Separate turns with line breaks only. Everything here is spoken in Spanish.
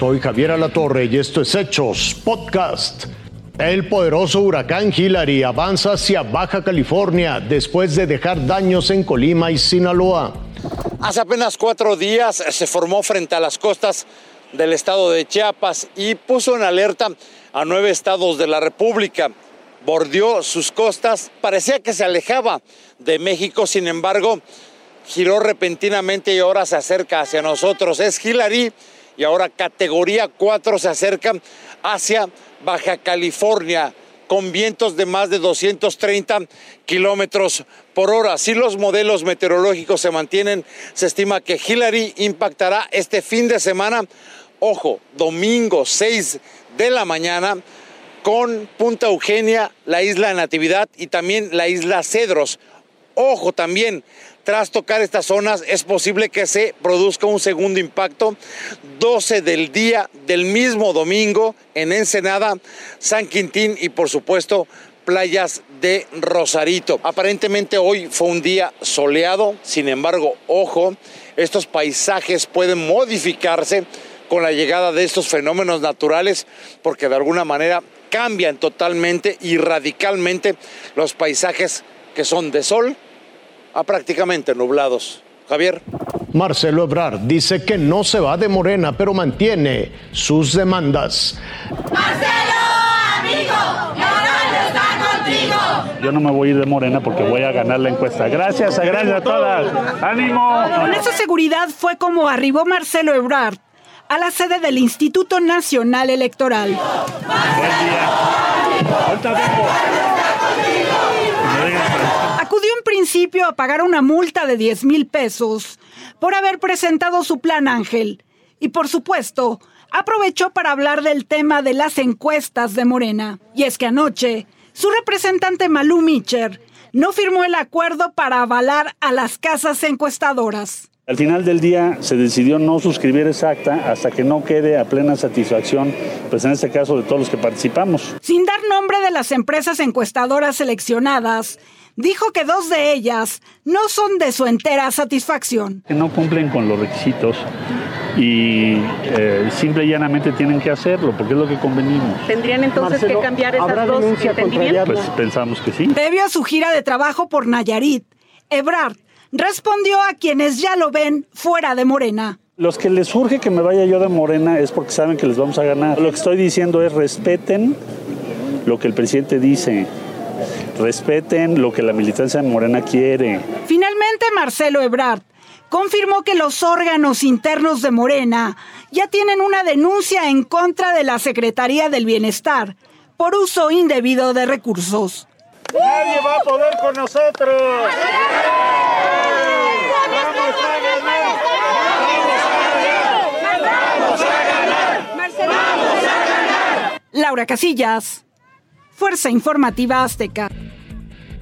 Soy Javier Alatorre y esto es Hechos Podcast. El poderoso huracán Hillary avanza hacia Baja California después de dejar daños en Colima y Sinaloa.
Hace apenas cuatro días se formó frente a las costas del estado de Chiapas y puso en alerta a nueve estados de la República. Bordeó sus costas, parecía que se alejaba de México, sin embargo, giró repentinamente y ahora se acerca hacia nosotros. Es Hillary y ahora categoría 4 se acerca hacia Baja California con vientos de más de 230 kilómetros por hora. Si los modelos meteorológicos se mantienen, se estima que Hillary impactará este fin de semana, ojo, domingo 6 de la mañana, con Punta Eugenia, la isla Natividad y también la isla Cedros. Ojo también, tras tocar estas zonas es posible que se produzca un segundo impacto 12 del día del mismo domingo en Ensenada, San Quintín y por supuesto playas de Rosarito. Aparentemente hoy fue un día soleado, sin embargo, ojo, estos paisajes pueden modificarse con la llegada de estos fenómenos naturales porque de alguna manera cambian totalmente y radicalmente los paisajes que son de sol a prácticamente nublados. Javier.
Marcelo Ebrard dice que no se va de Morena, pero mantiene sus demandas.
Marcelo, amigo, está contigo.
Yo no me voy a ir de Morena porque voy a ganar la encuesta. Gracias, gracias a todas. ¡Ánimo!
Con esa seguridad fue como arribó Marcelo Ebrard a la sede del Instituto Nacional Electoral. Acudió en a pagar una multa de 10 mil pesos por haber presentado su plan Ángel. Y por supuesto, aprovechó para hablar del tema de las encuestas de Morena. Y es que anoche, su representante Malú Micher no firmó el acuerdo para avalar a las casas encuestadoras.
Al final del día se decidió no suscribir esa acta hasta que no quede a plena satisfacción, pues en este caso de todos los que participamos.
Sin dar nombre de las empresas encuestadoras seleccionadas, dijo que dos de ellas no son de su entera satisfacción.
Que no cumplen con los requisitos y eh, simple y llanamente tienen que hacerlo, porque es lo que convenimos.
¿Tendrían entonces que cambiar esas dos
Pues pensamos que sí.
Previo a su gira de trabajo por Nayarit, Ebrard respondió a quienes ya lo ven fuera de Morena.
Los que les surge que me vaya yo de Morena es porque saben que les vamos a ganar. Lo que estoy diciendo es respeten lo que el presidente dice. Respeten lo que la militancia de Morena quiere.
Finalmente, Marcelo Ebrard confirmó que los órganos internos de Morena ya tienen una denuncia en contra de la Secretaría del Bienestar por uso indebido de recursos.
Nadie va a poder con nosotros.
Laura Casillas, Fuerza Informativa Azteca.